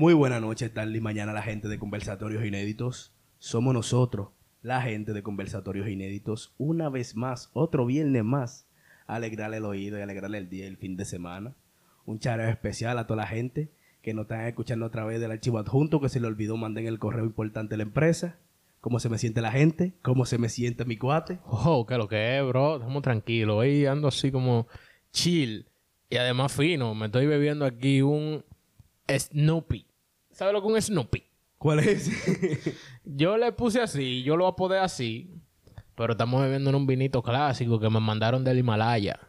Muy buena noche, tarde y mañana la gente de Conversatorios Inéditos. Somos nosotros, la gente de Conversatorios Inéditos, una vez más, otro viernes más, alegrarle el oído y alegrarle el día y el fin de semana. Un chareo especial a toda la gente que nos están escuchando a través del archivo adjunto que se le olvidó mandar en el correo importante a la empresa. ¿Cómo se me siente la gente? ¿Cómo se me siente mi cuate? Oh, que lo que es, bro. Estamos tranquilos. Hoy ando así como chill. Y además fino. Me estoy bebiendo aquí un Snoopy. ¿Sabes lo que un Snoopy? ¿Cuál es? yo le puse así. Yo lo apodé así. Pero estamos bebiendo en un vinito clásico que me mandaron del Himalaya.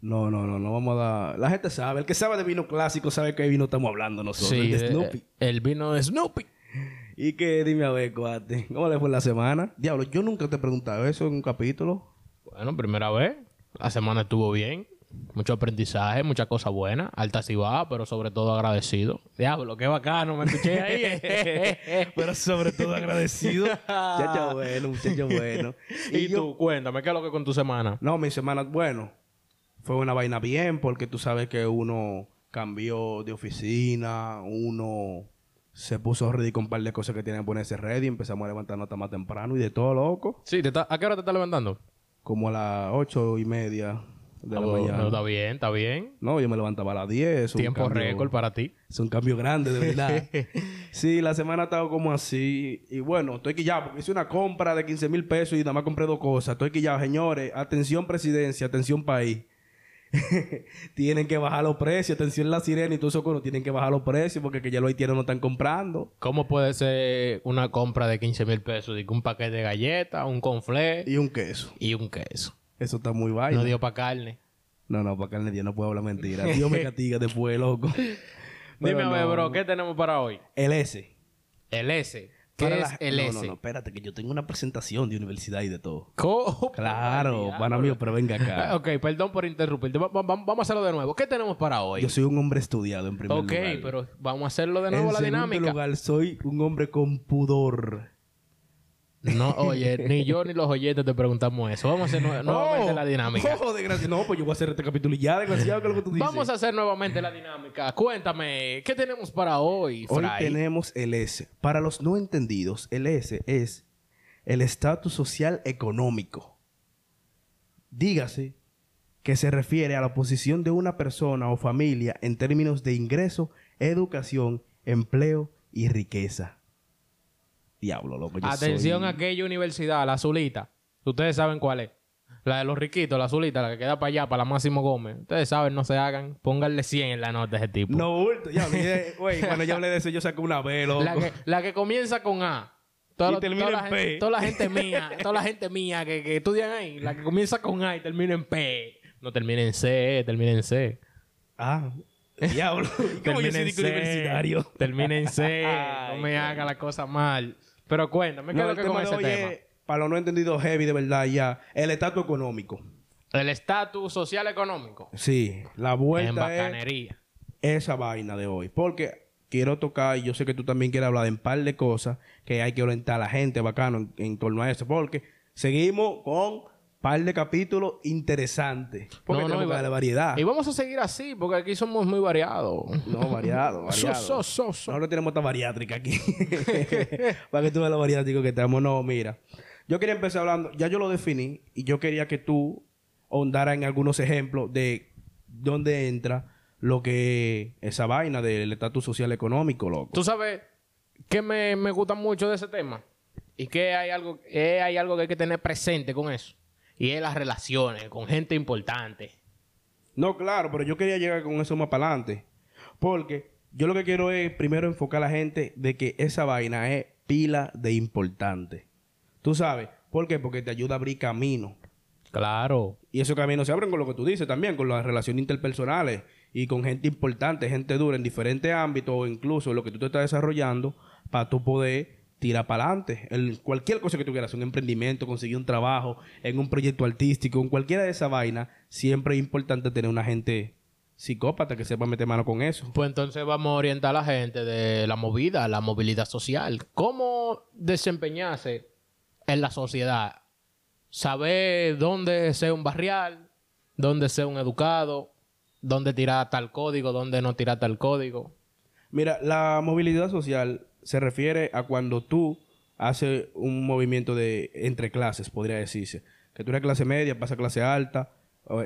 No, no, no, no vamos a dar. La gente sabe, el que sabe de vino clásico sabe qué vino estamos hablando nosotros. Sí, el de eh, Snoopy. el vino de Snoopy. Y que dime a ver, cuate, ¿cómo le fue la semana? Diablo, yo nunca te he preguntado eso en un capítulo. Bueno, primera vez. La semana estuvo bien. Mucho aprendizaje, muchas cosas buenas. Altas y bajas, pero sobre todo agradecido. Diablo, qué bacano, me escuché ahí. Pero sobre todo agradecido. muchacho bueno, muchacho bueno. y yo- tú, cuéntame, ¿qué es lo que con tu semana? No, mi semana, bueno, fue una vaina bien porque tú sabes que uno cambió de oficina, uno se puso ready con un par de cosas que tienen que ponerse ready, empezamos a levantarnos hasta más temprano y de todo loco, Sí, te está- ¿a qué hora te estás levantando? como a las ocho y media de la Ah, bueno, mañana. está bien, está bien. No, yo me levantaba a las 10. es un Tiempo cambio- récord para ti. Es un cambio grande, de verdad. sí, la semana ha estado como así. Y bueno, estoy quillado porque hice una compra de 15 mil pesos y nada más compré dos cosas. Estoy quillado, señores. Atención, presidencia. Atención, país. tienen que bajar los precios. Atención, la sirena y todo eso. Tienen que bajar los precios porque que ya los haitianos no están comprando. ¿Cómo puede ser una compra de 15 mil pesos? Que un paquete de galletas, un conflé Y un queso. y un queso. Eso está muy vaina. No dio para carne. no, no, para carne Dios no puedo hablar mentira. Dios me castiga después, loco. Dime no. bro, ¿qué tenemos para hoy? El S. El S. ¿Qué Para es la- el no, S? No, no, espérate, que yo tengo una presentación de universidad y de todo. ¿Cómo? Claro, pana mío, pero venga acá. Ok, perdón por interrumpirte. Va- va- vamos a hacerlo de nuevo. ¿Qué tenemos para hoy? Yo soy un hombre estudiado en primer ok, lugar. pero vamos a hacerlo de nuevo en la segundo dinámica. lugar, soy un hombre con pudor. No, oye, ni yo ni los oyentes te preguntamos eso. Vamos a hacer nue- nuevamente Oh, la dinámica. Oh. No, pues yo voy a hacer este capítulo y ya, desgraciado, que es lo que tú dices. Vamos a hacer nuevamente la dinámica. Cuéntame, ¿qué tenemos para hoy, Hoy tenemos el S. Para los no entendidos, el S es el estatus social económico. Dígase que se refiere a la posición de una persona o familia en términos de ingreso, educación, empleo y riqueza. Diablo, loco. yo Atención soy- a aquella universidad, la azulita. Ustedes saben cuál es. La de los riquitos, la azulita, la que queda para allá, para la Máximo Gómez. Ustedes saben, no se hagan. Pónganle 100 en la nota a ese tipo. No, bulto. Ya, güey, cuando yo hablé de eso, yo saqué una B, loco. La que, la que comienza con A. Toda, Y termina toda en la P. gente, toda la gente mía, toda la gente mía que, que estudian ahí, la que comienza con A y termina en P. No termina en C, termina en C. Ah, diablo. ¿Cómo yo soy que universitario? Termina en C. No me haga la cosa mal. Pero cuéntame, ¿qué No, es lo que con ese hoy tema? es, para los no entendidos heavy, de verdad, ya. El estatus económico. El estatus social económico. Sí, la En vuelta es bacanería. esa vaina de hoy. Porque quiero tocar, y yo sé que tú también quieres hablar de un par de cosas que hay que orientar a la gente bacano en, en torno a eso. Porque seguimos con par de capítulos interesantes. Porque No, no, tenemos que darle variedad. Y vamos a seguir así, porque aquí somos muy variados. No, variado, variado. So, so, so, so. Nosotros tenemos esta bariátrica aquí. Para que tú veas lo bariátrico que estamos. No, mira. Yo quería empezar hablando, ya yo lo definí, y yo quería que tú ahondaras en algunos ejemplos de dónde entra lo que esa vaina del estatus social económico, loco. Tú sabes que me, me gusta mucho de ese tema y que hay algo, eh, hay algo que hay que tener presente con eso. Y es las relaciones con gente importante. No, claro, pero yo quería llegar con eso más para adelante. Porque yo lo que quiero es primero enfocar a la gente de que esa vaina es pila de importante. Tú sabes, ¿por qué? Porque te ayuda a abrir camino. Claro. Y esos caminos se abren con lo que tú dices también, con las relaciones interpersonales y con gente importante, gente dura en diferentes ámbitos o incluso lo que tú te estás desarrollando para tú poder tirar para adelante. El- Cualquier cosa que tú quieras, un emprendimiento, conseguir un trabajo, en un proyecto artístico, en cualquiera de esas vainas, siempre es importante tener una gente psicópata que sepa meter mano con eso. Pues entonces vamos a orientar a la gente de la movida, la movilidad social. ¿Cómo desempeñarse en la sociedad? Saber dónde sea un barrial, dónde sea un educado, dónde tirar tal código, dónde no tirar tal código. Mira, la movilidad social se refiere a cuando tú haces un movimiento de entre clases, podría decirse. Que tú eres clase media, pasa a clase alta.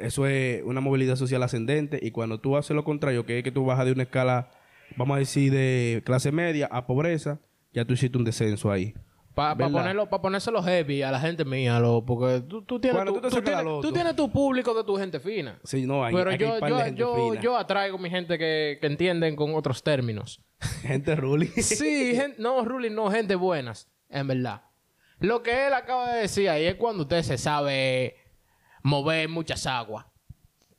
Eso es una movilidad social ascendente. Y cuando tú haces lo contrario, que es que tú bajas de una escala, vamos a decir, de clase media a pobreza, ya tú hiciste un descenso ahí. Para ¿Verdad? ponerlo, para ponérselo heavy a la gente mía, lo, porque tú, tú tienes tu, tú tienes, tú tienes tu público de tu gente fina. Sí, no, hay, Pero hay yo, yo, gente yo, fina. yo atraigo mi gente que, que entienden con otros términos. Gente ruling. Sí, gen- no, Ruling, no, gente buenas, en verdad. Lo que él acaba de decir ahí es cuando usted se sabe mover muchas aguas.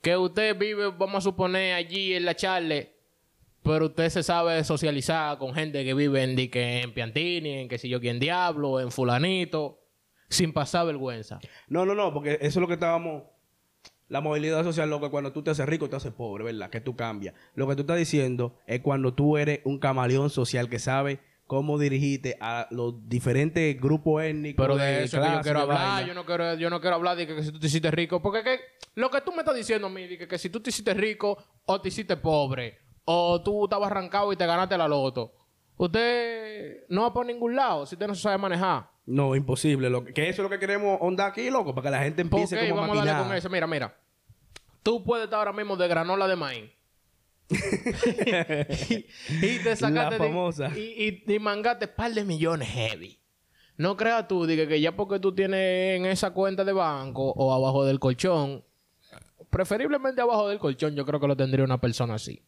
Que usted vive, vamos a suponer, allí en la charle, pero usted se sabe socializar con gente que vive en, que en Piantini, en que si yo quién diablo, en fulanito, sin pasar vergüenza. No, no, no, porque eso es lo que estábamos. La movilidad social, lo que cuando tú te haces rico, te haces pobre, ¿verdad? Que tú cambias. Lo que tú estás diciendo es cuando tú eres un camaleón social que sabe cómo dirigirte a los diferentes grupos étnicos. Pero de eso es que yo clase, quiero hablar. Yo no quiero, yo no quiero hablar de que, que si tú te hiciste rico. Porque que, lo que tú me estás diciendo a mí, de que, que si tú te hiciste rico o te hiciste pobre, o tú estabas arrancado y te ganaste la loto, usted no va por ningún lado si usted no se sabe manejar. No, imposible. Lo que, que eso es lo que queremos onda aquí, loco, para que la gente ¿Por empiece qué? como Vamos a darle con eso. Mira, mira. Tú puedes estar ahora mismo de granola de maíz. y, y te sacaste La famosa. De, y, y, y mangaste par de millones heavy. No creas tú, diga que ya porque tú tienes en esa cuenta de banco o abajo del colchón, preferiblemente abajo del colchón, yo creo que lo tendría una persona así.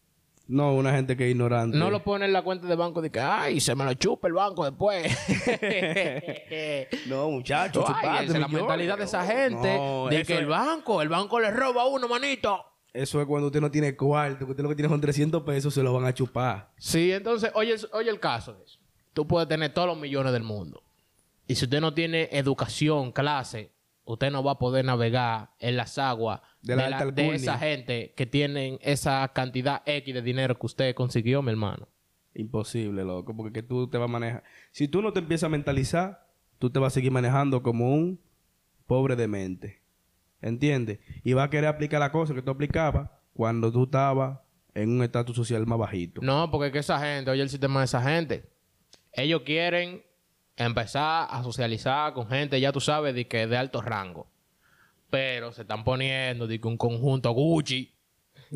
No, una gente que es ignorante. No lo pone en la cuenta de banco de que, ay, se me lo chupa el banco después. No, muchachos. Ay, chupate esa es la mentalidad de esa gente. No, de que el banco, el banco le roba a uno, manito. Eso es cuando usted no tiene cuarto, que usted lo que tiene son 300 pesos, se lo van a chupar. Sí, entonces, oye, oye el caso de eso. Tú puedes tener todos los millones del mundo. Y si usted no tiene educación, clase, usted no va a poder navegar en las aguas De la esa gente que tienen esa cantidad X de dinero que usted consiguió, mi hermano. Imposible, loco, porque que tú te vas a manejar. Si tú no te empiezas a mentalizar, tú te vas a seguir manejando como un pobre de mente. ¿Entiendes? Y vas a querer aplicar la cosa que tú aplicabas cuando tú estabas en un estatus social más bajito. No, porque es que esa gente, oye el sistema de esa gente. Ellos quieren empezar a socializar con gente, ya tú sabes, de que de alto rango. Pero se están poniendo de que un conjunto Gucci.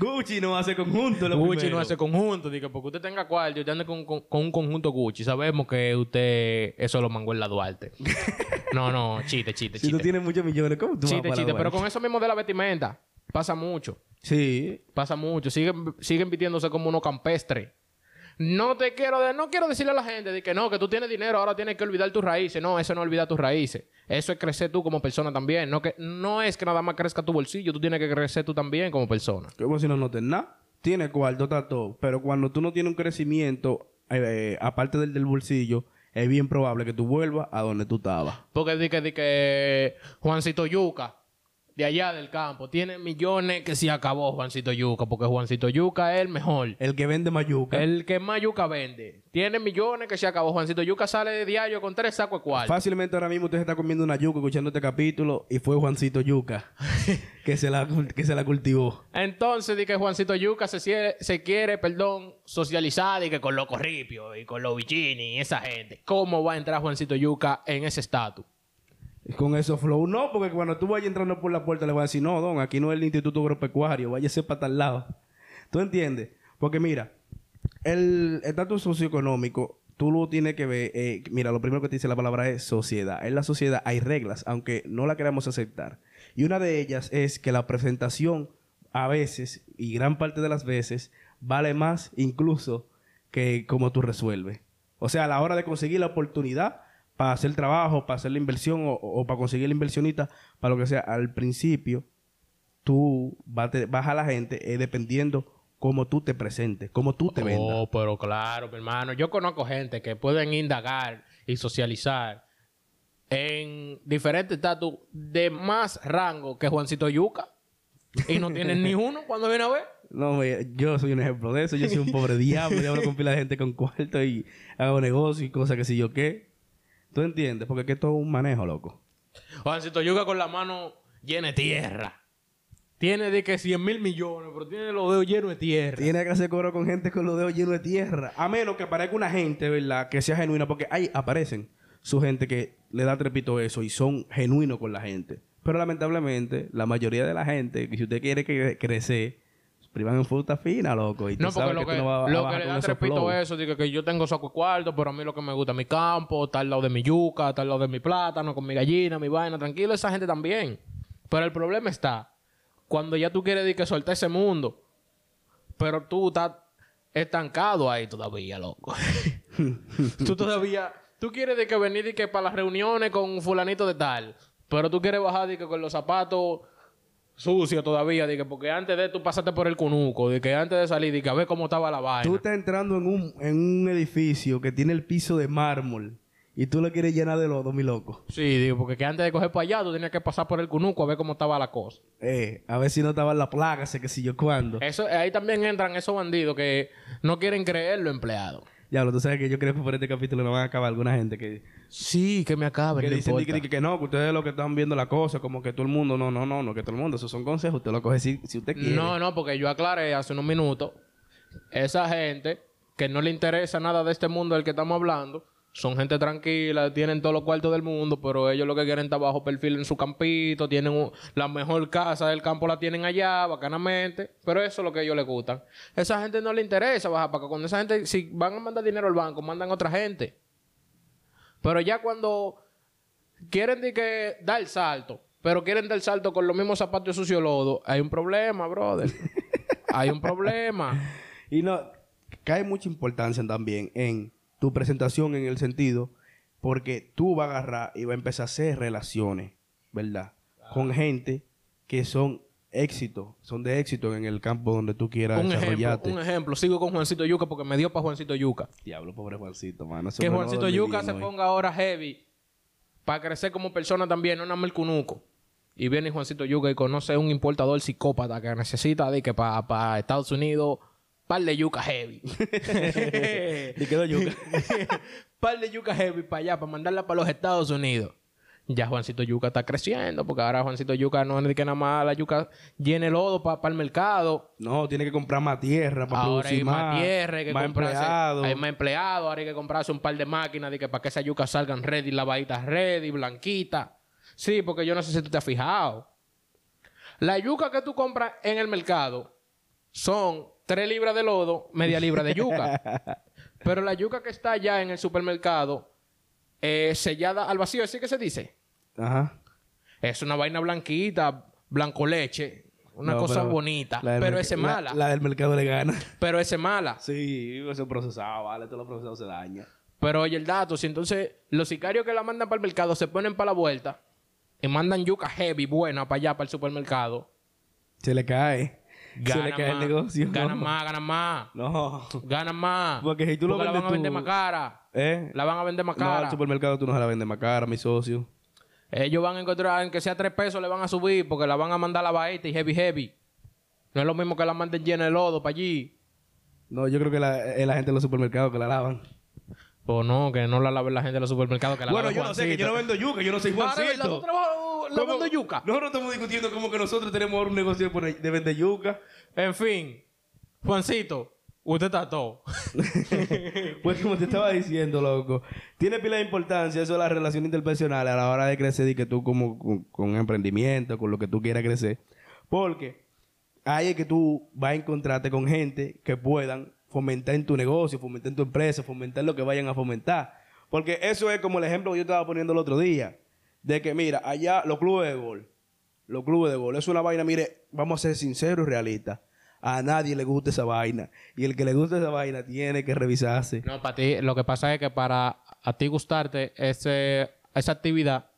Gucci no hace conjunto. Lo Gucci primero. no hace conjunto. Dice, porque usted tenga cuarto y usted ande con, con- con un conjunto Gucci. Sabemos que usted eso lo mangó en la Duarte. no, no, chiste, chiste, Si chiste. tú tienes muchos millones, ¿cómo tú vas chiste, la chiste. Pero con eso mismo de la vestimenta, pasa mucho. Sí. Pasa mucho. Siguen, siguen vistiéndose como unos campestres. No te quiero de- no quiero decirle a la gente de que no, que tú tienes dinero, ahora tienes que olvidar tus raíces. No, eso no olvida tus raíces. Eso es crecer tú como persona también. No, que, no es que nada más crezca tu bolsillo, tú tienes que crecer tú también como persona. Como si no notes nada. Tiene cuarto, está todo. Pero cuando tú no tienes un crecimiento, eh, aparte del del bolsillo, es bien probable que tú vuelvas a donde tú estabas. Porque di que, di que Juancito Yuca, de allá del campo, tiene millones que se acabó Juancito Yuca, porque Juancito Yuca es el mejor. El que vende mayuca. El que más yuca vende. Tiene millones que se acabó. Juancito Yuca sale de diario con tres sacos de cuarto. Fácilmente ahora mismo usted se está comiendo una yuca escuchando este capítulo y fue Juancito Yuca que, se la, que se la cultivó. Entonces, di que Juancito Yuca se, quiere, perdón, socializar y que con los corripios y con los bichini y esa gente. ¿Cómo va a entrar Juancito Yuca en ese estatus? Con eso flow, no, porque cuando tú vayas entrando por la puerta le vas a decir, no, don, aquí no es el Instituto Agropecuario, váyase para tal lado. ¿Tú entiendes? Porque mira, el estatus socioeconómico, tú lo tienes que ver, eh, mira, lo primero que te dice la palabra es sociedad. En la sociedad hay reglas, aunque no la queramos aceptar. Y una de ellas es que la presentación a veces, y gran parte de las veces, vale más incluso que como tú resuelves. O sea, a la hora de conseguir la oportunidad para hacer trabajo, para hacer la inversión o, o para conseguir el inversionista, para lo que sea, al principio tú vas, a la gente eh, dependiendo cómo tú te presentes, cómo tú te vendas. Oh, pero claro, mi hermano. Yo conozco gente que pueden indagar y socializar en diferentes estatus de más rango que Juancito Yuca. Y no tienen ni uno cuando viene a ver. No, yo soy un ejemplo de eso. Yo soy un pobre diablo. Yo hablo con pila de gente con cuarto y hago negocio y cosas que si yo qué. ¿Tú entiendes? Porque es que esto es un manejo, loco. Juancito Yuca con la mano llena de tierra. tiene de que 100 mil millones, pero tiene los dedos llenos de tierra. Tiene que hacer coro con gente con los dedos llenos de tierra. A menos que aparezca una gente, ¿verdad? Que sea genuina. Porque ahí aparecen su gente que le da trepito eso y son genuinos con la gente. Pero lamentablemente, la mayoría de la gente, que si usted quiere que crecer, privan en fruta fina, loco. Y tú No, porque sabes lo que, que, tú no vas a lo bajar que le da trepito eso, digo que yo tengo saco de cuarto, pero a mí lo que me gusta es mi campo, está al lado de mi yuca, está al lado de mi plátano, con mi gallina, mi vaina, tranquilo, esa gente también. Pero el problema está cuando ya tú quieres decir que soltar ese mundo, pero tú estás estancado ahí todavía, loco. tú todavía, tú quieres de que venir y que para las reuniones con fulanito de tal, pero tú quieres bajar de que con los zapatos sucios todavía, de que porque antes de tú pasaste por el cunuco, de que antes de salir, de que a ver cómo estaba la vaina. Tú estás entrando en un, en un edificio que tiene el piso de mármol y tú lo quieres llenar de lodo, mi loco. Sí, digo, porque que antes de coger para allá, tú tenías que pasar por el cunuco a ver cómo estaba la cosa. Eh, a ver si no estaba en la plaga, sé que si yo cuándo. Eso, ahí también entran esos bandidos que no quieren creer los empleados. Ya, tú sabes que yo creo que por este capítulo no van a acabar alguna gente que, Sí, que me acaben, que no dicen que, que, que no, que ustedes lo que están viendo la cosa, como que todo el mundo, no, no, no, no, que todo el mundo, esos son consejos, usted lo coge si, si usted quiere. No, no, porque yo aclaré hace unos minutos. Esa gente que no le interesa nada de este mundo del que estamos hablando, son gente tranquila, tienen todos los cuartos del mundo, pero ellos lo que quieren está bajo perfil en su campito, tienen un- la mejor casa del campo, la tienen allá, bacanamente, pero eso es lo que a ellos les gustan. Esa gente no le interesa bajar para acá. Cuando esa gente, si van a mandar dinero al banco, mandan otra gente. Pero ya cuando quieren de que dar el salto, pero quieren dar el salto con los mismos zapatos de sucio lodo, hay un problema, brother. hay un problema. Y no, cae mucha importancia también en tu presentación en el sentido, porque tú vas a agarrar y vas a empezar a hacer relaciones, ¿verdad? Con gente que son éxito, son de éxito en el campo donde tú quieras un ejemplo, desarrollarte. un ejemplo. Sigo con Juancito Yuca porque me dio para Juancito Yuca. Diablo, pobre Juancito, mano. Que Juancito Yuca se hoy. ponga ahora heavy para crecer como persona también, no nada más el cunuco. Y viene Juancito Yuca y conoce un importador psicópata que necesita de que para Estados Unidos par de yuca heavy. Y quedó yuca. par de yuca heavy para allá, para mandarla para los Estados Unidos. Ya Juancito Yuca está creciendo, porque ahora Juancito Yuca no es que nada más la yuca llene lodo para el mercado. No, tiene que comprar más tierra para Ahora hay producir más, más. tierra, hay que más comprarse, empleados. hay más empleados, ahora hay que comprarse un par de máquinas de que para que esas yucas salgan ready, lavaditas ready, blanquitas. Sí, porque yo no sé si tú te has fijado. La yuca que tú compras en el mercado son 3 libras de lodo, media libra de yuca. Pero la yuca que está allá en el supermercado, eh, sellada al vacío, ¿así que se dice? Ajá. Es una vaina blanquita, blanco leche, una No, cosa pero bonita, pero ese es la- mala. La, del mercado le gana. Pero ese es mala. Sí, eso es procesado, vale. Todo lo procesado se daña. Pero oye el dato, si entonces los sicarios que la mandan para el mercado se ponen para la vuelta y mandan yuca heavy buena para allá, para el supermercado, Se le cae. se le cae más, el negocio. ganan más, ganan más, No. ganan más. Porque si tú lo Porque la van a vendes vender tú- más cara. ¿Eh? La van a vender más No, cara. al supermercado tú no se la vendes más cara, mi socio. Ellos van a encontrar, en que sea tres pesos, le van a subir porque la van a mandar a la baeta y heavy, heavy. No es lo mismo que la manden llena de lodo para allí. No, yo creo que la, es la gente de los supermercados que la lavan. O no, que no la laven la gente de los supermercados, que la bueno, lave yo no sé, que yo no vendo yuca, yo no soy Ahora. Juancito. ¿Tú trabajas lavando yuca? Nosotros estamos discutiendo como que nosotros tenemos ahora un negocio de vender yuca. En fin, Juancito, usted está todo. Pues como te estaba diciendo, loco, tiene pila de importancia eso de las relaciones interpersonales a la hora de crecer y que tú como con, emprendimiento, con lo que tú quieras crecer. Porque ahí que tú vas a encontrarte con gente que puedan fomentar en tu negocio, fomentar en tu empresa, fomentar lo que vayan a fomentar. Porque eso es como el ejemplo que yo estaba poniendo el otro día. De que, mira, allá los clubes de gol, los clubes de gol, es una vaina, mire, vamos a ser sinceros y realistas. A nadie le gusta esa vaina. Y el que le gusta esa vaina tiene que revisarse. No, para ti, lo que pasa es que para a ti gustarte ese, esa actividad,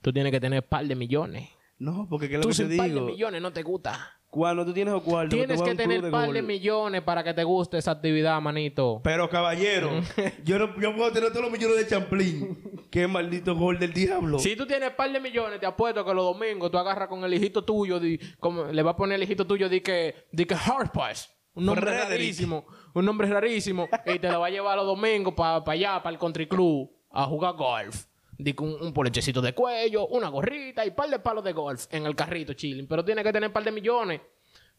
tú tienes que tener par de millones. No, porque ¿qué es lo Tú que te sin par de digo? millones no te gusta. Cuando tú tienes los cuartos, Tienes que un club tener de par de millones para que te guste esa actividad, manito. Pero caballero, yo no yo puedo tener todos los millones de champlín. Qué maldito gol del diablo. Si tú tienes par de millones, te apuesto que los domingos tú agarras con el hijito tuyo, di- como, le vas a poner el hijito tuyo, di que, di que Hard Pass. Un nombre Frederick. rarísimo. Un nombre rarísimo. y te lo va a llevar los domingos para allá, para el country club, a jugar golf. Un, un polechecito de cuello, una gorrita y un par de palos de golf en el carrito chilling. Pero tiene que tener un par de millones.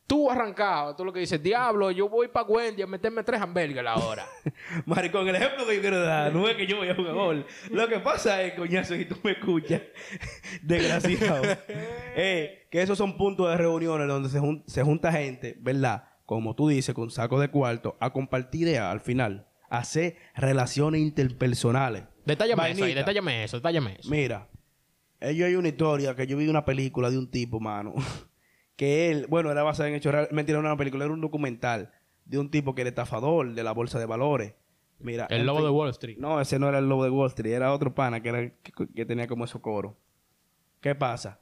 Tú arrancado, tú lo que dices, diablo, yo voy para Wendy a meterme tres hamburguesas ahora. Maricón, el ejemplo que yo quiero dar no es que yo voy a jugar gol. Lo que pasa es, coñazo, y tú me escuchas, desgraciado, eh, que esos son puntos de reuniones donde se, jun- se junta gente, ¿verdad? Como tú dices, con saco de cuarto, a compartir ideas al final, a hacer relaciones interpersonales. Detállame eso ahí, detállame eso, detállame eso. Mira, ellos hay una historia que yo vi una película de un tipo, mano, que él, bueno, era basada en hechos reales, mentira, no era una película, era un documental de un tipo que era estafador de la bolsa de valores. Mira, El lobo de Wall Street. No, ese no era el lobo de Wall Street, era otro pana que, era, que, que tenía como esos coros. ¿Qué pasa?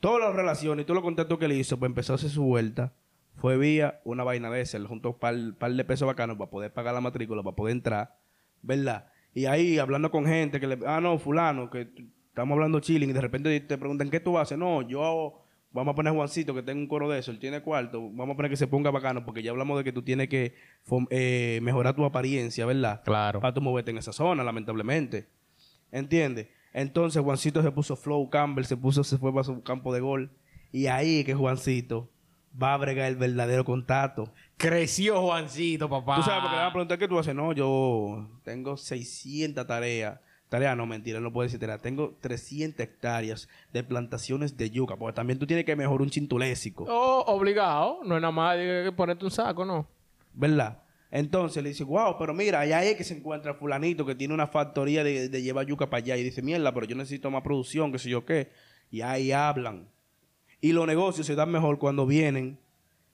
Todas las relaciones y todos los contactos que él hizo, pues empezó a hacer su vuelta. Fue vía una vaina de ese. Él juntó un par, par de pesos bacanos para poder pagar la matrícula, para poder entrar. ¿Verdad? Y ahí hablando con gente que le... Ah, no, fulano, que estamos hablando chilling y de repente te preguntan, ¿qué tú haces? No, yo... Vamos a poner a Juancito, que tengo un coro de eso. Él tiene cuarto. Vamos a poner que se ponga bacano, porque ya hablamos de que tú tienes que eh, mejorar tu apariencia, ¿verdad? Claro. para tú moverte en esa zona, lamentablemente. ¿Entiendes? Entonces Juancito se puso flow, Campbell se puso, se fue para su campo de gol. Y ahí que Juancito va a bregar el verdadero contacto. Creció Juancito, papá. Tú sabes, porque le van a preguntar qué tú haces. No, yo tengo 600 tareas. Tareas, no, mentira, no puedo decir tareas. Tengo 300 hectáreas de plantaciones de yuca. Porque también tú tienes que mejorar un chintulésico. Oh, obligado. No es nada más que ponerte un saco, ¿no? ¿verdad? Entonces le dice, wow, pero mira, allá es que se encuentra fulanito que tiene una factoría de, de llevar yuca para allá. Y dice, mierda, pero yo necesito más producción, qué sé yo qué. Y ahí hablan. Y los negocios se dan mejor cuando vienen.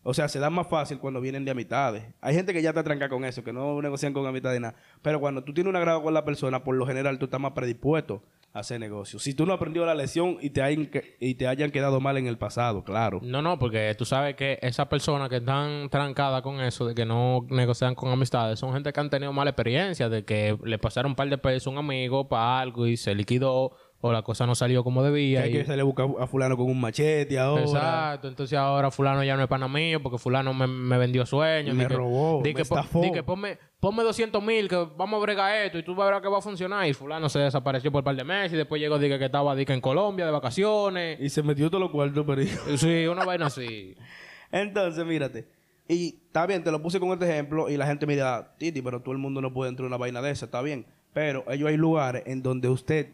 O sea, se dan más fácil cuando vienen de amistades. Hay gente que ya está tranca con eso, que no negocian con amistades nada. Pero cuando tú tienes un agrado con la persona, por lo general tú estás más predispuesto a hacer negocios. Si tú no has aprendido la lección y te, hayan, y te hayan quedado mal en el pasado, claro. No, no, porque tú sabes que esas personas que están trancadas con eso, de que no negocian con amistades, son gente que han tenido mala experiencia, de que le pasaron un par de pesos a un amigo para algo y se liquidó, o la cosa no salió como Que debía. hay y- que salir a buscar a fulano con un machete ahora. Exacto, entonces ahora fulano ya no es pana mío porque fulano me, me vendió sueños. Me di que- robó, di me que, estafó. di que ponme, ponme 200 mil que vamos a bregar esto y tú vas a ver que va a funcionar. Y fulano se desapareció por un par de meses y después llegó dije, que estaba di que en Colombia de vacaciones. Y se metió todos los cuartos, pero... Sí, una vaina así. Entonces, mírate. Y está bien, te lo puse con este ejemplo y la gente mira, Titi, pero todo el mundo no puede entrar en una vaina de esa, está bien. Pero ellos hay lugares en donde usted,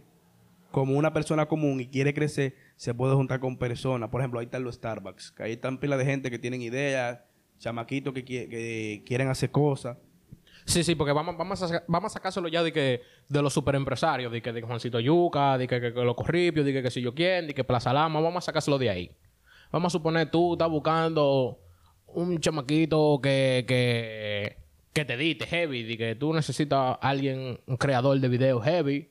como una persona común y quiere crecer, se puede juntar con personas. Por ejemplo, ahí están los Starbucks, que ahí están pila de gente que tienen ideas, chamaquitos que, que quieren hacer cosas. Sí, sí, porque vamos, vamos, a, vamos sacárselo ya de que de los superempresarios, de que de Juancito Yuca, de que, que, que los Corripios, de que, que si yo quién, de que Plaza Lama, vamos a sacárselo de ahí. Vamos a suponer tú estás buscando un chamaquito que, que, que te edite heavy, de que tú necesitas a alguien, un creador de videos heavy,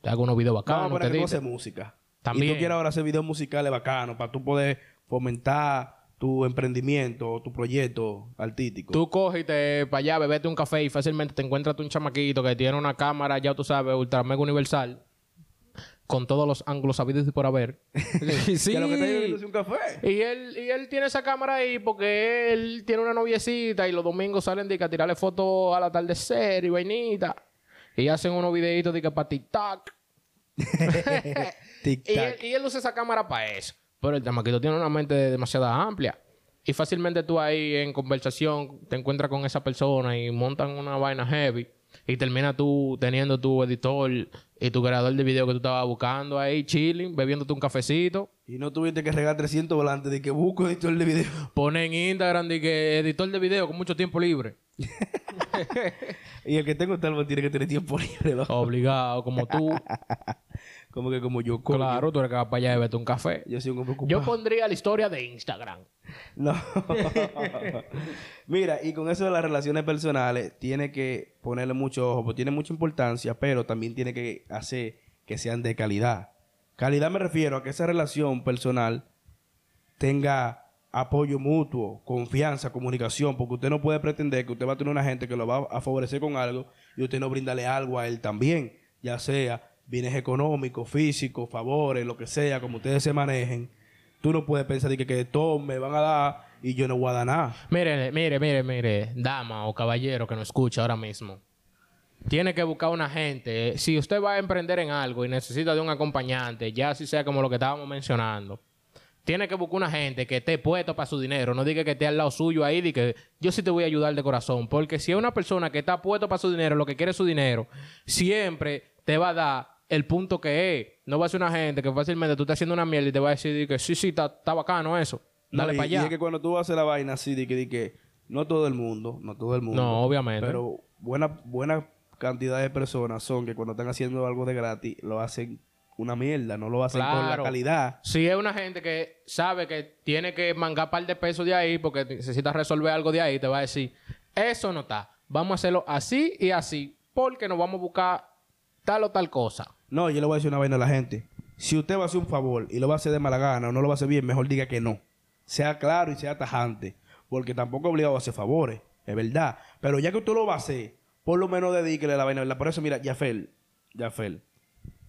te, haga unos videos bacanos, a te poner que música. También. Y tú quieres ahora hacer videos musicales bacanos para tú poder fomentar tu emprendimiento o tu proyecto artístico. Tú coges para allá, bebete un café y fácilmente te encuentras tú un chamaquito que tiene una cámara, ya tú sabes, ultra mega universal, con todos los ángulos sabidos y por haber. sí. Que lo que está bebiendo es un café. Y él, y él tiene esa cámara ahí porque él tiene una noviecita y los domingos salen de que a tirarle fotos al atardecer y vainita. Y hacen unos videitos de que para TikTok. Y él, tac. y él usa esa cámara para eso. Pero el chamaquito tiene una mente demasiado amplia. Y fácilmente tú ahí en conversación te encuentras con esa persona y montan una vaina heavy. Y termina tú teniendo tu editor y tu creador de video que tú estabas buscando ahí, chilling, bebiéndote un cafecito. Y no tuviste que regar 300 volantes de que busco editor de video. Pone en Instagram de que editor de video con mucho tiempo libre. Y el que tengo tal tiene que tener tiempo libre. Obligado, como tú. Como que como yo. coño. claro, tú eres que vas para allá y bebete un café. Yo soy un hombre Yo pondría la historia de Instagram. No. Mira, y con eso de las relaciones personales, tiene que ponerle mucho ojo, porque tiene mucha importancia, pero también tiene que hacer que sean de calidad. Calidad me refiero a que esa relación personal tenga apoyo mutuo, confianza, comunicación, porque usted no puede pretender que usted va a tener una gente que lo va a favorecer con algo y usted no brindarle algo a él también, ya sea bienes económicos, físicos, favores, lo que sea, como ustedes se manejen. Tú no puedes pensar de que, que todos me van a dar y yo no voy a dar nada. Mire, mire, mire, mire, dama o caballero que nos escucha ahora mismo. tiene que buscar una gente. Si usted va a emprender en algo y necesita de un acompañante, ya si sea como lo que estábamos mencionando, tiene que buscar una gente que esté puesto para su dinero. No diga que esté al lado suyo ahí y que yo sí te voy a ayudar de corazón. Porque si es una persona que está puesto para su dinero, lo que quiere es su dinero, siempre te va a dar el punto que es. No va a ser una gente que fácilmente tú estás haciendo una mierda y te va a decir que sí, sí, está, está bacano eso. Dale No, y- para Y allá. es que cuando tú haces la vaina así, de que, de que no todo el mundo, no todo el mundo. No, obviamente. Pero buena, buena cantidad de personas son que cuando están haciendo algo de gratis, lo hacen una mierda, no lo hacen con la Claro. calidad. Si es una gente que sabe que tiene que mangar par de pesos de ahí porque necesita resolver algo de ahí, te va a decir, eso no está. Vamos a hacerlo así y así porque nos vamos a buscar tal o tal cosa. No, yo le voy a decir una vaina a la gente. Si usted va a hacer un favor y lo va a hacer de mala gana o no lo va a hacer bien, mejor diga que no. Sea claro y sea tajante. Porque tampoco es obligado a hacer favores. Es verdad. Pero ya que usted lo va a hacer, por lo menos dedíquele la vaina, ¿verdad? Por eso, mira, Jafel. Jafel.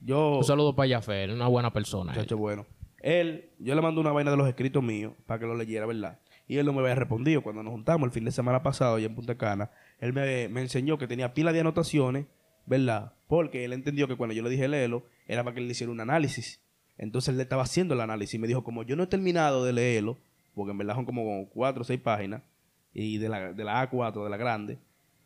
Yo... Un saludo para Jaffer, una buena persona. Muchacho bueno. Él, yo le mando una vaina de los escritos míos para que lo leyera, ¿verdad? Y él no me había respondido. Cuando nos juntamos el fin de semana pasado allá en Punta Cana, él me, me enseñó que tenía pila de anotaciones, ¿verdad? Porque él entendió que cuando yo le dije léelo, era para que le hiciera un análisis. Entonces él le estaba haciendo el análisis y me dijo, como yo no he terminado de leerlo, porque en verdad son como cuatro o seis páginas, y de la, de la A4, de la grande,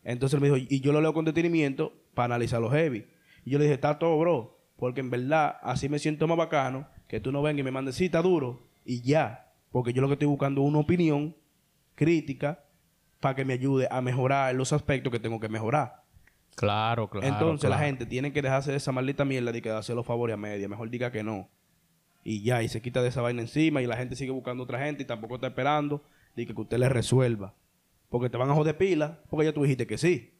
entonces él me dijo, y yo lo leo con detenimiento para analizar los heavy. Y yo le dije, está todo, bro, porque en verdad así me siento más bacano que tú no vengas y me mandes cita duro y ya. Porque yo lo que estoy buscando es una opinión crítica para que me ayude a mejorar los aspectos que tengo que mejorar. Claro, claro. Entonces la gente tiene que dejarse de esa maldita mierda de que hacer los favores a media. Mejor diga que no. Y ya, y se quita de esa vaina encima y la gente sigue buscando otra gente y tampoco está esperando de que usted le resuelva. Porque te van a joder pila porque ya tú dijiste que sí.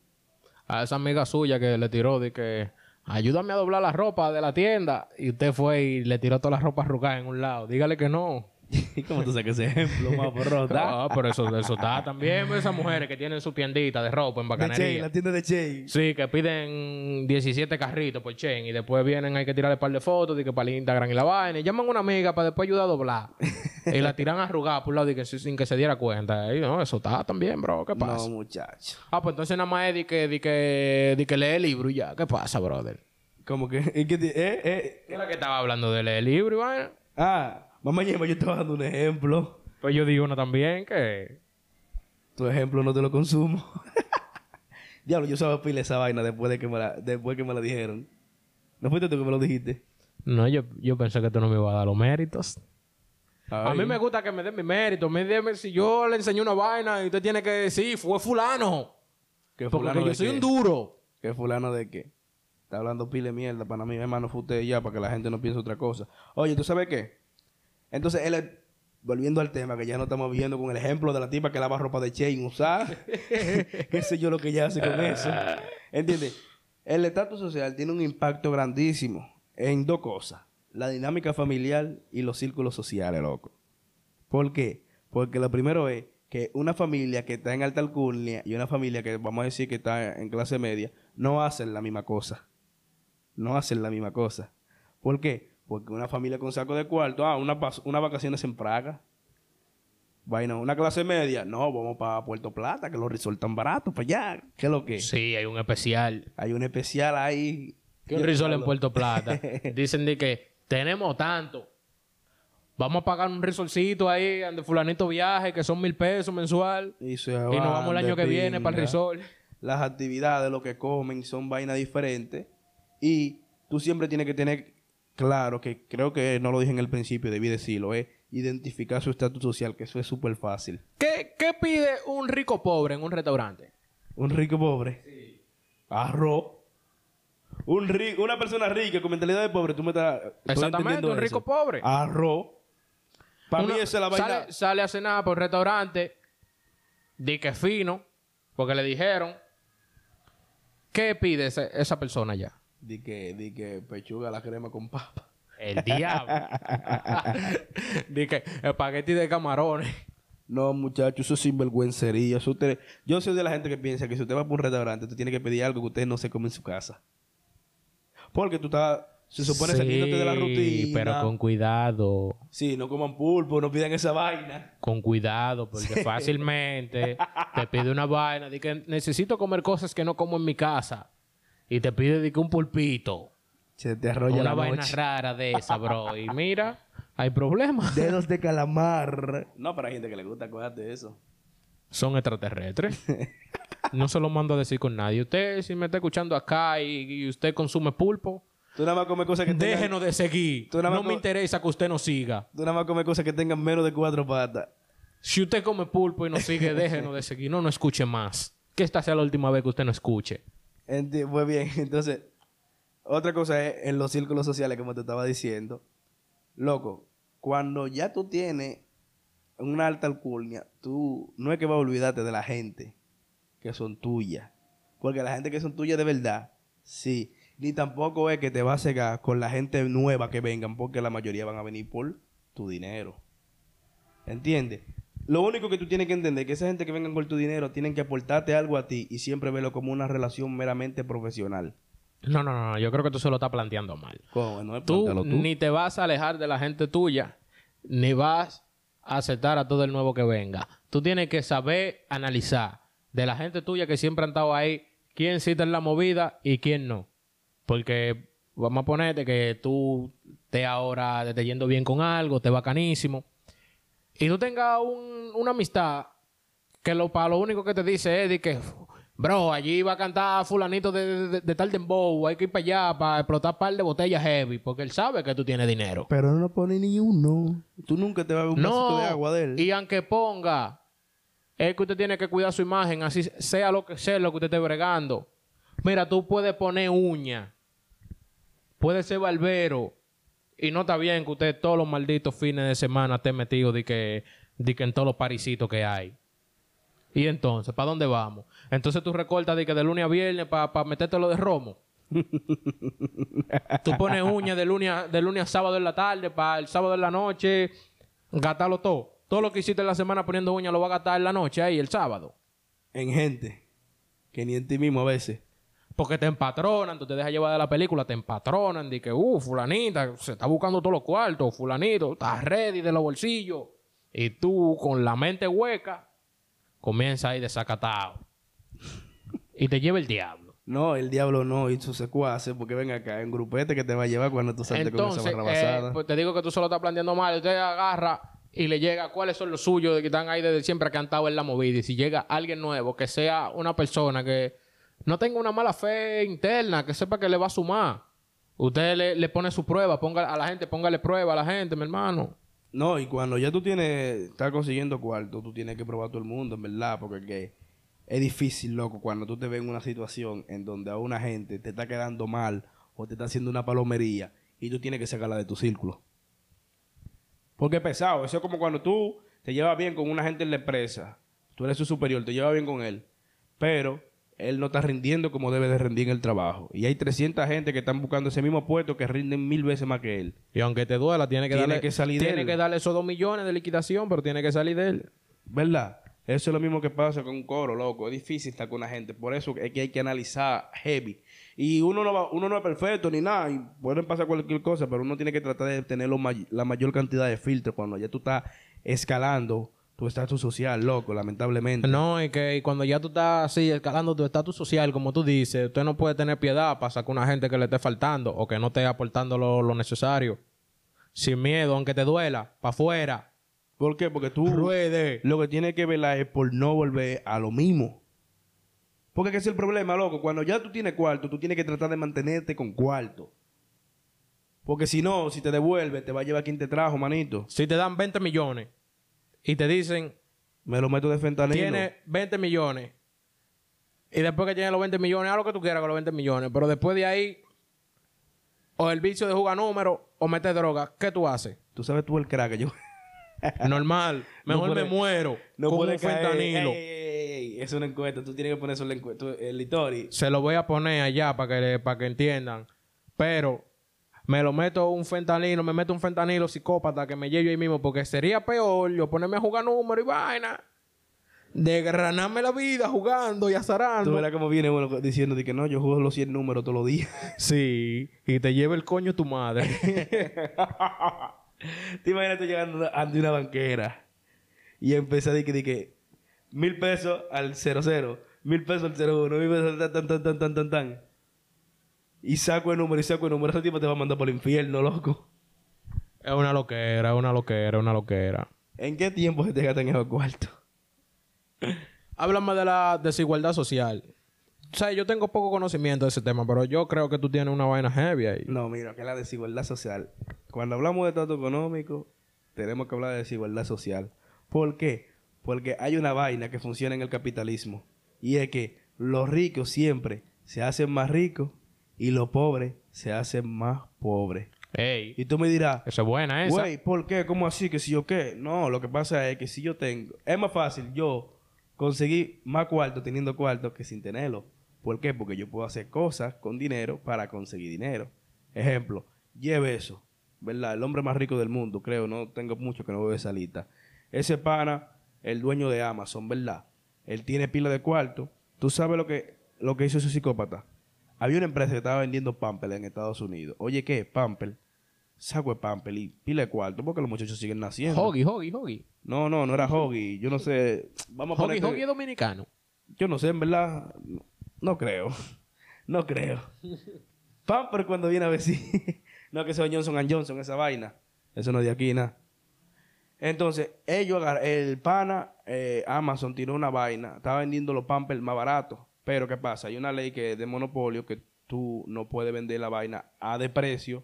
A esa amiga suya que le tiró de que ayúdame a doblar la ropa de la tienda y usted fue y le tiró toda la ropa arrugada en un lado. Dígale que no. ¿Y cómo tú sacas ese ejemplo, más porrota? Ah, pero eso, eso está también. Esas mujeres que tienen su tiendita de ropa en De bacanería. la tienda de Che. Sí, que piden 17 carritos por Chen y después vienen, hay que tirarle un par de fotos, de que para el Instagram y la vaina. Y llaman a una amiga para después ayudar a doblar. y la tiran arrugada por un lado y que, sin que se diera cuenta. Y, no, eso está también, bro. ¿Qué pasa? No, muchacho. Ah, pues entonces nada más es de que, de que, de que lee el libro y ya. ¿Qué pasa, brother? Como que, es que, te- eh, eh. ¿Qué es la que estaba hablando de leer el libro y vaina? Ah, mamá yo estaba dando un ejemplo. Pues yo digo uno también que... Tu ejemplo no te lo consumo. Diablo, yo sabía pila esa vaina después de que me la, después que me la dijeron. ¿No fuiste tú que me lo dijiste? No, yo, yo pensé que tú no me ibas a dar los méritos. A mí me gusta que me den mi mérito. Me den- si yo le enseñé una vaina y usted tiene que decir, fue fulano. ¿Que Porque fulano yo de soy qué? un duro. ¿Que fulano de qué? Está hablando pile mierda. Para mí, hermano, fue usted ya, para que la gente no piense otra cosa. Oye, ¿tú sabes qué? Entonces, él, volviendo al tema, que ya no estamos viendo con el ejemplo de la tipa que lava ropa de Chain usar. qué sé yo lo que ella hace con eso. ¿Entiendes? El estatus social tiene un impacto grandísimo en dos cosas. La dinámica familiar y los círculos sociales, loco. ¿Por qué? Porque lo primero es que una familia que está en alta alcurnia y una familia que vamos a decir que está en clase media no hacen la misma cosa. No hacen la misma cosa. ¿Por qué? Porque una familia con saco de cuarto, ah, una, unas vacaciones en Praga. Vaina, una clase media, no, vamos para Puerto Plata, que los resorts están baratos, para allá. ¿Qué es lo que? Sí, hay un especial. Hay un especial ahí. Un risol en Puerto Plata. Dicen de que tenemos tanto. Vamos a pagar un risolcito ahí donde fulanito viaje, que son mil pesos mensual. Y, se Y nos vamos el año que viene para el risol. las actividades, lo que comen, son vainas diferentes. Y tú siempre tienes que tener claro, que creo que no lo dije en el principio, debí decirlo, es identificar su estatus social, que eso es súper fácil. ¿Qué, ¿Qué pide un rico pobre en un restaurante? Un rico pobre. Arroz. Un rico, una persona rica con mentalidad de pobre, tú me estás. Exactamente, un rico eso. pobre. Arroz. Para mí esa es la vaina. Sale, sale a cenar por el restaurante, di que fino, porque le dijeron. ¿Qué pide ese- esa persona ya? Di que, di que pechuga la crema con papa. El diablo. di que espagueti de camarones. No, muchachos, eso es sinvergüencería. Eso usted- Yo soy de la gente que piensa que si usted va por un restaurante, usted tiene que pedir algo que usted no se come en su casa. Porque tú estás, se supone, saliéndote de la Sí, rutina. Pero con cuidado. Sí, no coman pulpo, no pidan esa vaina. Con cuidado, porque fácilmente te pide una vaina de que necesito comer cosas que no como en mi casa. Y te pide de que un pulpito. Se te arrolla Una la vaina noche. rara de esa, bro. Y mira, hay problemas. Dedos de calamar. No, pero hay gente que le gusta cosas de eso. Son extraterrestres. No se lo mando a decir con nadie. Usted, si me está escuchando acá y, y usted consume pulpo, Tú nada más comes cosas que tengan... déjenos de seguir. Tú nada más No me interesa que usted nos siga. Tú nada más comes cosas que tengan menos de cuatro patas. Si usted come pulpo y nos sigue, déjenos de seguir. No nos escuche más. Que esta sea la última vez que usted nos escuche. Enti- Pues bien, entonces, otra cosa es en los círculos sociales, como te estaba diciendo. Loco, cuando ya tú tienes una alta alcurnia, tú no es que vas a olvidarte de la gente que son tuyas. Porque la gente que son tuyas de verdad, sí. Ni tampoco es que te vas a cegar con la gente nueva que vengan, porque la mayoría van a venir por tu dinero. ¿Entiendes? Lo único que tú tienes que entender es que esa gente que vengan por tu dinero tienen que aportarte algo a ti y siempre verlo como una relación meramente profesional. No, no, no. Yo creo que tú se lo estás planteando mal. ¿Cómo? No, Tú, tú. ni te vas a alejar de la gente tuya, ni vas a aceptar a todo el nuevo que venga. Tú tienes que saber analizar de la gente tuya que siempre han estado ahí, quién sí está en la movida y quién no. Porque vamos a ponerte que tú te ahora te yendo bien con algo, te bacanísimo. Y tú tengas un- una amistad que lo, para lo único que te dice es de que, bro, allí va a cantar fulanito de, de- de tal dembow, hay que ir para allá para explotar un par de botellas heavy, porque él sabe que tú tienes dinero. Pero no pone ni uno. Tú nunca te vas a ver un vasito No, de agua de él. y aunque ponga, es que usted tiene que cuidar su imagen, así sea lo que sea lo que usted esté bregando. Mira, tú puedes poner uña, puedes ser barbero, y no está bien que usted todos los malditos fines de semana esté metido de que, de que en todos los parisitos que hay. Y entonces, ¿para dónde vamos? Entonces tú recortas de que de lunes a viernes para metértelo de romo. tú pones uñas de lunes, a, de lunes a sábado en la tarde, para el sábado en la noche, gastarlo todo. Todo lo que hiciste en la semana poniendo uñas lo va a gastar en la noche ahí, el sábado. En gente. Que ni en ti mismo a veces. Porque te empatronan, tú te dejas llevar de la película, te empatronan, de que, uh, fulanita, se está buscando todos los cuartos, fulanito, está ready de los bolsillos. Y tú, con la mente hueca, comienzas ahí desacatado. y te lleva el diablo. No, el diablo no, y sus secuaces, porque ven acá, en grupete que te va a llevar cuando tú saltes con esa Entonces, barra eh, pues te digo que tú solo estás planteando mal. Usted agarra y le llega cuáles son los suyos de que están ahí desde siempre que han estado en la movida. Y si llega alguien nuevo, que sea una persona que no tenga una mala fe interna, que sepa que le va a sumar. Usted le, le pone su prueba, ponga a la gente, póngale prueba a la gente, mi hermano. No, y cuando ya tú tienes, estás consiguiendo cuarto, tú tienes que probar todo el mundo, en verdad, porque que es difícil, loco, cuando tú te ves en una situación en donde a una gente te está quedando mal o te está haciendo una palomería y tú tienes que sacarla de tu círculo. Porque es pesado, eso es como cuando tú te llevas bien con una gente en la empresa, tú eres su superior, te llevas bien con él, pero él no está rindiendo como debe de rendir en el trabajo. Y hay 300 gente que están buscando ese mismo puesto que rinden mil veces más que él. Y aunque te duela, tiene que Tiene darle, que salir de tiene él. que darle esos dos millones de liquidación, pero tiene que salir de él. ¿Verdad? Eso es lo mismo que pasa con un coro, loco. Es difícil estar con la gente. Por eso es que hay que analizar heavy. Y uno no, va- uno no es perfecto ni nada. Y pueden pasar cualquier cosa, pero uno tiene que tratar de tener lo may- la mayor cantidad de filtros cuando ya tú estás escalando tu estatus social, loco, lamentablemente. No, y que y cuando ya tú estás así escalando tu estatus social, como tú dices, usted no puede tener piedad para sacar una gente que le esté faltando o que no esté aportando lo, lo necesario. Sin miedo, aunque te duela, para afuera. ¿Por qué? Porque tú Ruede. lo que tienes que velar es por no volver a lo mismo. Porque ese es el problema, loco. Cuando ya tú tienes cuarto, tú tienes que tratar de mantenerte con cuarto. Porque si no, si te devuelve, te va a llevar quien te trajo, manito. Si te dan 20 millones y te dicen, Me lo meto de fentanilo. tiene 20 millones. Y después que tienes los 20 millones, haz lo que tú quieras con los 20 millones. Pero después de ahí, o el vicio de jugar número o meter droga, ¿qué tú haces? Tú sabes tú el crack yo... Normal. No Mejor puede- me muero No con un fentanilo. Ey, ey, ey, Es una encuesta. Tú tienes que poner eso en la encuesta. El Litori. Se lo voy a poner allá para que, para que entiendan. Pero me lo meto un fentanilo, me meto un fentanilo psicópata que me lleve ahí mismo, porque sería peor yo ponerme a jugar número y vaina. Desgranarme la vida jugando y Tú azarando. verás cómo viene uno diciendo de que no, yo juego los 100 números todos los días. Sí, y te lleva el coño tu madre. Te imaginas tú llegando ante una banquera y empezar de que, de que mil pesos al 00, mil pesos al 01, mil pesos al tan, tan, tan, tan, tan, tan. Y saco el número y saco el número. Ese tipo te va a mandar por el infierno, loco. Es una loquera, es una loquera, es una loquera. ¿En qué tiempo se te gastan esos cuartos? Háblame de la desigualdad social. O sea, yo tengo poco conocimiento de ese tema, pero yo creo que tú tienes una vaina heavy ahí. No, mira, que la desigualdad social. Cuando hablamos de trato económico, tenemos que hablar de desigualdad social. ¿Por qué? Porque hay una vaina que funciona en el capitalismo. Y es que los ricos siempre se hacen más ricos y los pobres se hacen más pobres. Ey, Y tú me dirás, esa es buena esa. güey, ¿por qué? ¿Cómo así? ¿Que si yo qué? No, lo que pasa es que si yo tengo... Es más fácil yo conseguir más cuarto teniendo cuarto que sin tenerlo. ¿Por qué? Porque yo puedo hacer cosas con dinero para conseguir dinero. Ejemplo, lleve eso, ¿verdad? El hombre más rico del mundo, creo, no tengo mucho que no veo esa lista. Ese pana, el dueño de Amazon, ¿verdad? Él tiene pila de cuarto. ¿Tú sabes lo que, lo que hizo ese psicópata? Había una empresa que estaba vendiendo Pampel en Estados Unidos. Oye, ¿qué? Pampel. Saco de Pampel y pila de cuarto porque los muchachos siguen naciendo. Hoggy, Hoggy, Hoggy. No, no, no era Hoggy. Yo no sé. Vamos a Hoggy, Hoggy es dominicano. Yo no sé, en verdad. No, no creo. No creo. Pamper cuando viene a ver si. no, que es Johnson Johnson, esa vaina. Eso no es de aquí, nada. Entonces, ellos agar- el pana, eh, Amazon tiró una vaina, estaba vendiendo los Pampers más baratos. Pero, ¿qué pasa? Hay una ley que es de monopolio que tú no puedes vender la vaina a de precio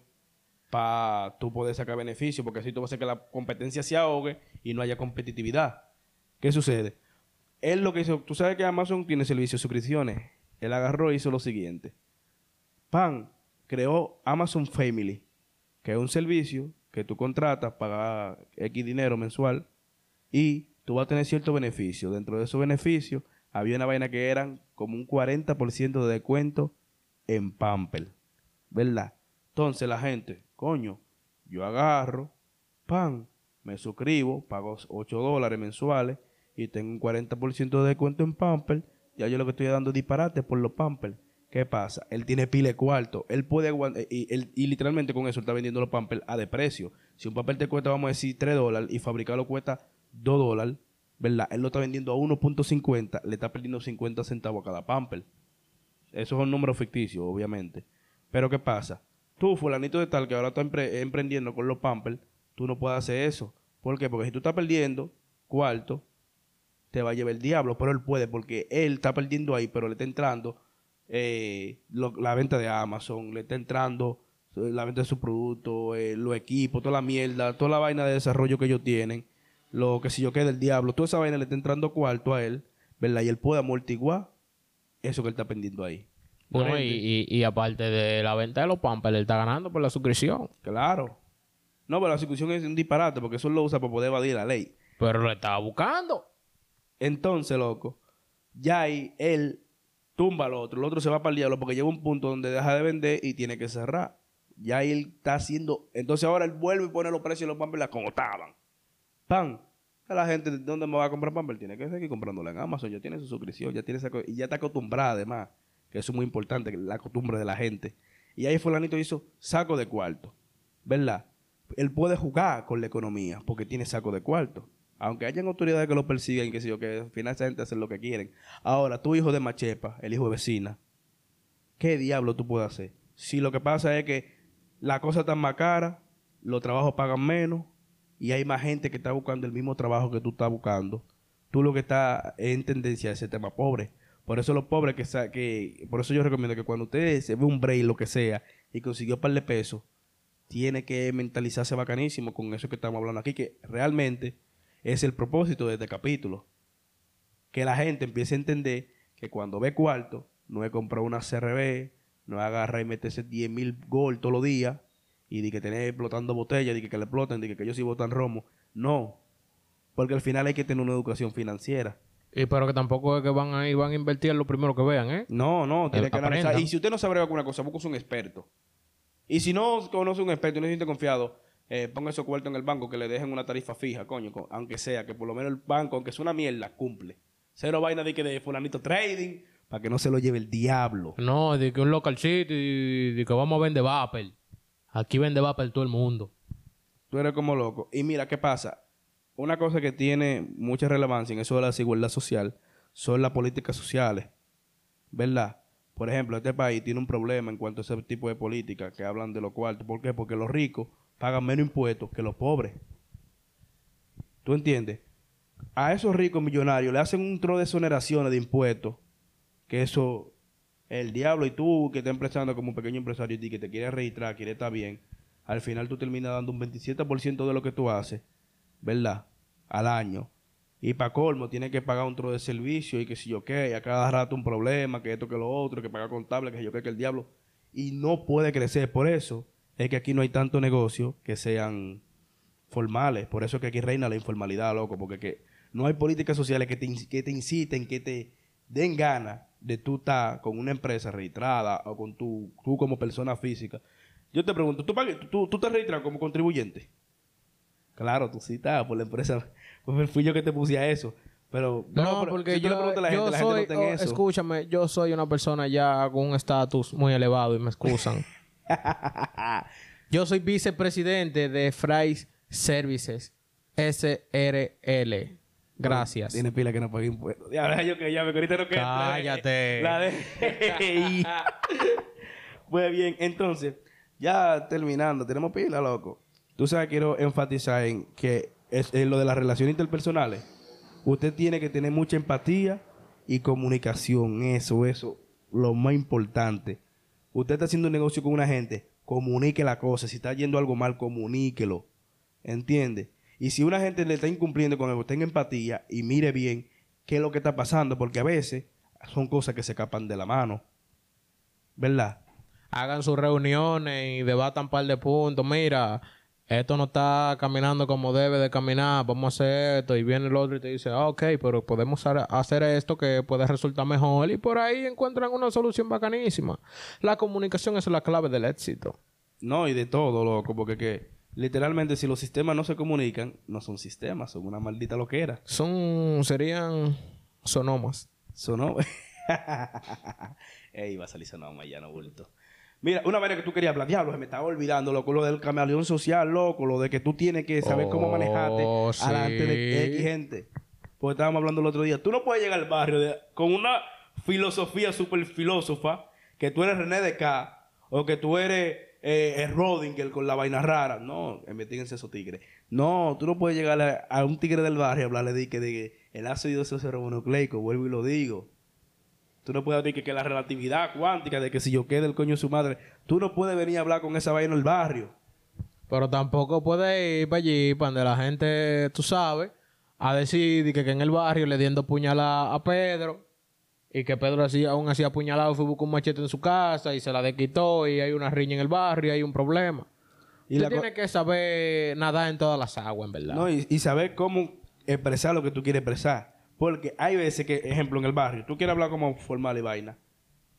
para tú poder sacar beneficio, porque así tú vas a hacer que la competencia se ahogue y no haya competitividad. ¿Qué sucede? Él lo que hizo, tú sabes que Amazon tiene servicio de suscripciones. Él agarró y hizo lo siguiente. Pan creó Amazon Family, que es un servicio que tú contratas, pagas X dinero mensual y tú vas a tener cierto beneficio. Dentro de esos beneficios había una vaina que eran como un 40% de descuento en Pamper. ¿Verdad? Entonces la gente, coño, yo agarro, pan, me suscribo, pago 8 dólares mensuales y tengo un 40% de descuento en Pamper. Ya yo lo que estoy dando es disparate por los Pampers. ¿Qué pasa? Él tiene pile cuarto. Él puede aguantar. Y, él- y literalmente con eso está vendiendo los Pampers a de precio. Si un papel te cuesta, vamos a decir, 3 dólares y fabricarlo cuesta 2 dólares, ¿verdad? Él lo está vendiendo a 1.50, le está perdiendo 50 centavos a cada Pamper. Eso es un número ficticio, obviamente. Pero ¿qué pasa? Tú, fulanito de tal, que ahora está empre- emprendiendo con los Pampers, tú no puedes hacer eso. ¿Por qué? Porque si tú estás perdiendo cuarto, te va a llevar el diablo, pero él puede porque él está perdiendo ahí, pero le está entrando eh, la venta de Amazon, le está entrando eh, la venta de su producto, eh, los equipos, toda la mierda, toda la vaina de desarrollo que ellos tienen, lo que si yo queda el diablo, toda esa vaina le está entrando cuarto a él, ¿verdad? Y él puede amortiguar eso que él está perdiendo ahí. No, Por y, ende, y, y aparte de la venta de los Pampers, él está ganando por la suscripción. Claro. No, pero la suscripción es un disparate porque eso lo usa para poder evadir la ley. Pero lo estaba buscando. Entonces, loco, ya ahí él tumba al otro, el otro se va para el diablo porque llega un punto donde deja de vender y tiene que cerrar. Ya ahí él está haciendo. Entonces ahora él vuelve y pone los precios de los Pampers como estaban. ¡Pam! A la gente, ¿de dónde me va a comprar Pampers? Tiene que seguir comprándola en Amazon. Ya tiene su suscripción, ya tiene esa y ya está acostumbrada además. Que eso es muy importante, la costumbre de la gente. Y ahí fulanito hizo saco de cuarto. ¿Verdad? Él puede jugar con la economía porque tiene saco de cuarto. Aunque hayan autoridades que lo persiguen, que sé yo, que al final esa gente hace lo que quieren. Ahora, tu hijo de Machepa, el hijo de vecina, ¿qué diablo tú puedes hacer? Si lo que pasa es que la cosa está más cara, los trabajos pagan menos y hay más gente que está buscando el mismo trabajo que tú estás buscando, tú lo que estás en tendencia a ese tema pobre. Por eso los pobres que, que por eso yo recomiendo que cuando usted se ve un break, lo que sea, y consiguió un par de pesos, tiene que mentalizarse bacanísimo con eso que estamos hablando aquí, que realmente es el propósito de este capítulo. Que la gente empiece a entender que cuando ve cuarto, no es comprar una CRB, no es agarrar y meterse 10 mil gol todos los días y de que tener explotando botellas, de que, que le exploten, de que, que ellos sí botan romo. No. Porque al final hay que tener una educación financiera. Y pero que tampoco es que van a ir, van a invertir lo primero que vean, ¿eh? No, no, tiene que analizar. Y si usted no sabe alguna cosa, busque un experto. Y si no conoce un experto y no siente confiado, eh, ponga esos cuartos en el banco que le dejen una tarifa fija, coño, co- aunque sea, que por lo menos el banco, aunque sea una mierda, cumple. Cero vaina de que de fulanito trading, para que no se lo lleve el diablo. No, de que un local city, de que vamos a vender vapor. Aquí vende vapor todo el mundo. Tú eres como loco. Y mira, ¿qué pasa? Una cosa que tiene mucha relevancia en eso de la desigualdad social son las políticas sociales. ¿Verdad? Por ejemplo, este país tiene un problema en cuanto a ese tipo de política que hablan de los cuartos. ¿Por qué? Porque los ricos pagan menos impuestos que los pobres. ¿Tú entiendes? A esos ricos millonarios le hacen un tro de exoneraciones de impuestos, que eso, el diablo y tú que estás empezando como un pequeño empresario y que te quieres registrar, quieres estar bien, al final tú terminas dando un 27% de lo que tú haces, ¿verdad? Al año. Y para colmo, tienes que pagar un tro de servicio y que si yo qué, a cada rato un problema, que esto, que lo otro, que pagar contable, que yo qué, que el diablo. Y no puede crecer. Por eso es que aquí no hay tanto negocio que sean formales. Por eso es que aquí reina la informalidad, loco, porque que no hay políticas sociales que te, que te inciten, que te den ganas de tú estar con una empresa registrada o con tu, tú como persona física. Yo te pregunto, ¿tú, pagues- tú, tú te registras como contribuyente? Claro, tú sí estás por la empresa. Pues fui yo que te puse a eso. Pero, No, porque si le yo, preguntas a la yo gente, la soy, gente no oh, eso. escúchame, yo soy una persona ya con un estatus muy elevado y me excusan. yo soy vicepresidente de Fries Services SRL. Gracias. Tiene pila que no pague impuestos. Ya, ahora yo que ya me ahorita no queda. Cállate. La de... pues bien, entonces, ya terminando, tenemos pila, loco. Tú sabes, quiero enfatizar en que es en lo de las relaciones interpersonales. Usted tiene que tener mucha empatía y comunicación. Eso, eso, lo más importante. Usted está haciendo un negocio con una gente, comunique la cosa. Si está yendo algo mal, comuníquelo. ¿Entiende? Y si una gente le está incumpliendo con algo, tenga empatía y mire bien qué es lo que está pasando, porque a veces son cosas que se escapan de la mano. ¿Verdad? Hagan sus reuniones y debatan un par de puntos. Mira, esto no está caminando como debe de caminar. Vamos a hacer esto. Y viene el otro y te dice, ah, ok, pero podemos hacer esto que puede resultar mejor. Y por ahí encuentran una solución bacanísima. La comunicación es la clave del éxito. No, y de todo, loco, porque que literalmente si los sistemas no se comunican, no son sistemas, son una maldita loquera. Son, serían sonomas. Sonó. Ey, va a salir sonoma ya, no bulto. Mira, una vaina que tú querías hablar, diablo, se me estaba olvidando, loco, lo del camaleón social, loco, lo de que tú tienes que saber cómo Oh, manejarte sí. de X gente. Porque estábamos hablando el otro día. Tú no puedes llegar al barrio de- con una filosofía súper filósofa, que tú eres René de K, o que tú eres eh, Rodinger con la vaina rara. No, investíguense esos tigres. No, tú no puedes llegar a, un tigre del barrio y hablarle de que, de que el ácido nucleico, vuelvo y lo digo. Tú no puedes decir que, la relatividad cuántica, de que si yo quede el coño de su madre, tú no puedes venir a hablar con esa vaina en el barrio. Pero tampoco puede ir para allí, para donde la gente, tú sabes, a decir de que, que en el barrio le diendo puñalada a Pedro y que Pedro así, aún así apuñalado fue buscar un machete en su casa y se la desquitó y hay una riña en el barrio y hay un problema. Y Tú tienes que saber nadar en todas las aguas, en verdad. No, y, y saber cómo expresar lo que tú quieres expresar. Porque hay veces que, ejemplo, en el barrio, tú quieres hablar como formal y vaina.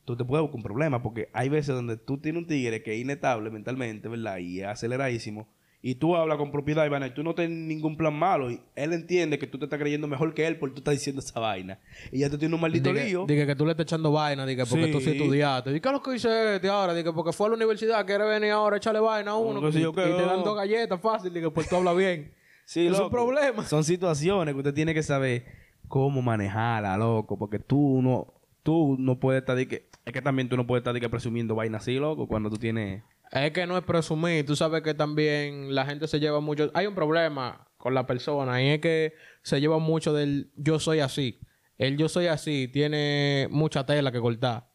Tú te puedes buscar un problema porque hay veces donde tú tienes un tigre que es inestable mentalmente, ¿verdad? Y es aceleradísimo. Y tú hablas con propiedad y vaina y tú no tienes ningún plan malo. Y él entiende que tú te estás creyendo mejor que él porque tú estás diciendo esa vaina. Y ya tú tienes un maldito lío. dije que tú le estás echando vaina, dije porque tú sí estudiaste. Dije, ¿qué es lo que dice este ahora? Dije, porque fue a la universidad, quiere venir ahora a echarle vaina a uno. que y, yo y qué, te dan dos galletas fácil, dije, pues tú hablas bien. Sí, es un problema. Son situaciones que usted tiene que saber cómo manejarla, loco. Porque tú no, tú no puedes estar de que... Es que también tú no puedes estar de que presumiendo vaina así, loco, cuando tú tienes... Es que no es presumir. Tú sabes que también la gente se lleva mucho... Hay un problema con la persona y es que se lleva mucho del yo soy así. El yo soy así tiene mucha tela que cortar.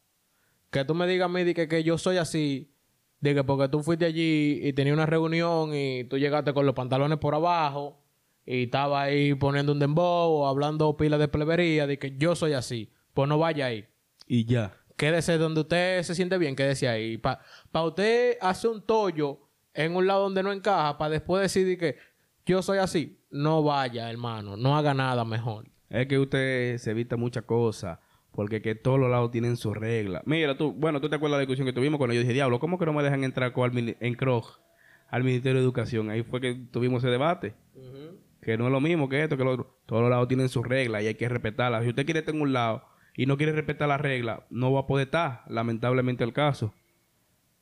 Que tú me digas a mí de que, que yo soy así, de que porque tú fuiste allí y tenía una reunión y tú llegaste con los pantalones por abajo y estaba ahí poniendo un dembow hablando pila de plebería, de que yo soy así. Pues no vaya ahí Y ya. Quédese donde usted se siente bien, quédese ahí. Para usted hacer un tollo en un lado donde no encaja, para después decidir que yo soy así, no vaya, hermano, no haga nada mejor. Es que usted se evita muchas cosas. Porque que todos los lados tienen sus reglas. Mira, tú, bueno, tú te acuerdas de la discusión que tuvimos cuando yo dije, diablo, ¿cómo que no me dejan entrar con en CROG al Ministerio de Educación? Ahí fue que tuvimos ese debate. Que no es lo mismo que esto, que lo otro. Todos los lados tienen sus reglas y hay que respetarlas. Si usted quiere estar en un lado y no quiere respetar las reglas, no va a poder estar, lamentablemente el caso.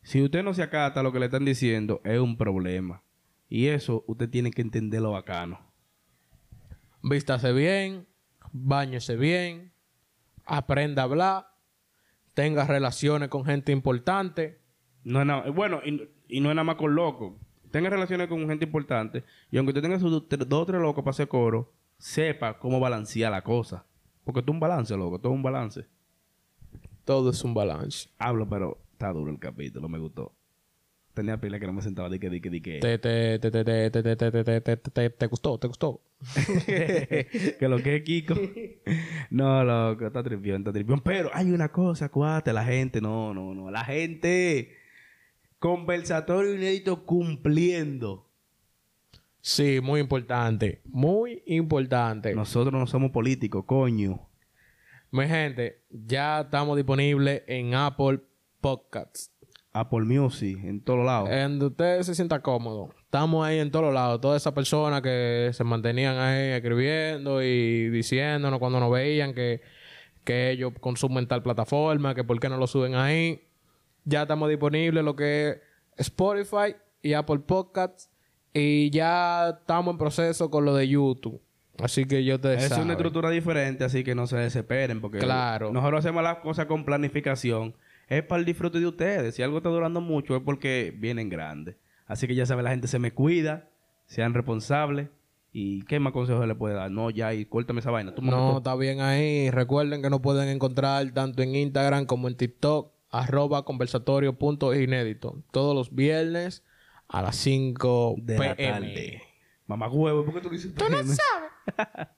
Si usted no se acata lo que le están diciendo, es un problema. Y eso usted tiene que entenderlo bacano. Vístase bien, bañese bien, aprenda a hablar, tenga relaciones con gente importante. No es nada- bueno, y, y no es nada más con locos. Tenga relaciones con gente importante y aunque usted tenga sus dos o tres locos para hacer coro, sepa cómo balancear la cosa. Porque esto es un balance, loco. Todo es un balance. Todo es un balance. Hablo, pero está duro el capítulo. Me gustó. Tenía pila que no me sentaba de que, de que, de que. Te, te, te, te, te, te, te, te, te, te, te, te, te gustó, te gustó. que lo que es Kiko. no, loco, está tripión, está tripión. Pero hay una cosa, cuate, la gente, no, no, no. La gente. Conversatorio inédito cumpliendo. Sí, muy importante. Muy importante. Nosotros no somos políticos, coño. Mi gente, ya estamos disponibles en Apple Podcasts. Apple Music, en todos lados. En donde usted se sienta cómodo. Estamos ahí en todos lados. Todas esas personas que se mantenían ahí escribiendo y diciéndonos cuando nos veían que, que ellos consumen tal plataforma, que por qué no lo suben ahí. Ya estamos disponibles lo que es Spotify y Apple Podcasts. Y ya estamos en proceso con lo de YouTube. Así que yo te es una estructura diferente, así que no se desesperen. Porque Claro. nosotros hacemos las cosas con planificación. Es para el disfrute de ustedes. Si algo está durando mucho es porque vienen grandes. Así que ya saben, la gente se me cuida, sean responsables. ¿Y qué más consejos le puede dar? No, ya, y córtame esa vaina. Tú No, está bien ahí. Recuerden que nos pueden encontrar tanto en Instagram como en TikTok, arroba conversatorio.inédito. Todos los viernes a las 5 de la pm. tarde. Mamá huevo, ¿por qué tú dices? Tú no sabes.